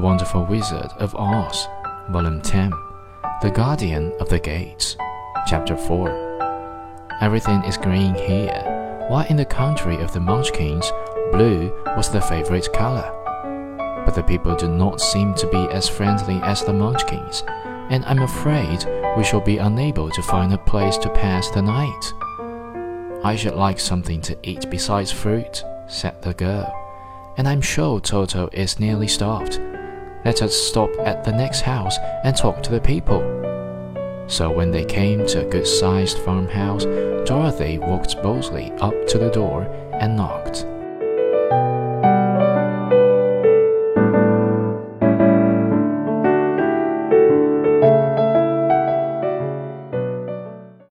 Wonderful Wizard of Oz, Volume 10, The Guardian of the Gates, Chapter 4. Everything is green here, while in the country of the Munchkins, blue was the favorite color. But the people do not seem to be as friendly as the Munchkins, and I'm afraid we shall be unable to find a place to pass the night. I should like something to eat besides fruit, said the girl, and I'm sure Toto is nearly starved. Let us stop at the next house and talk to the people. So when they came to a good sized farmhouse, Dorothy walked boldly up to the door and knocked.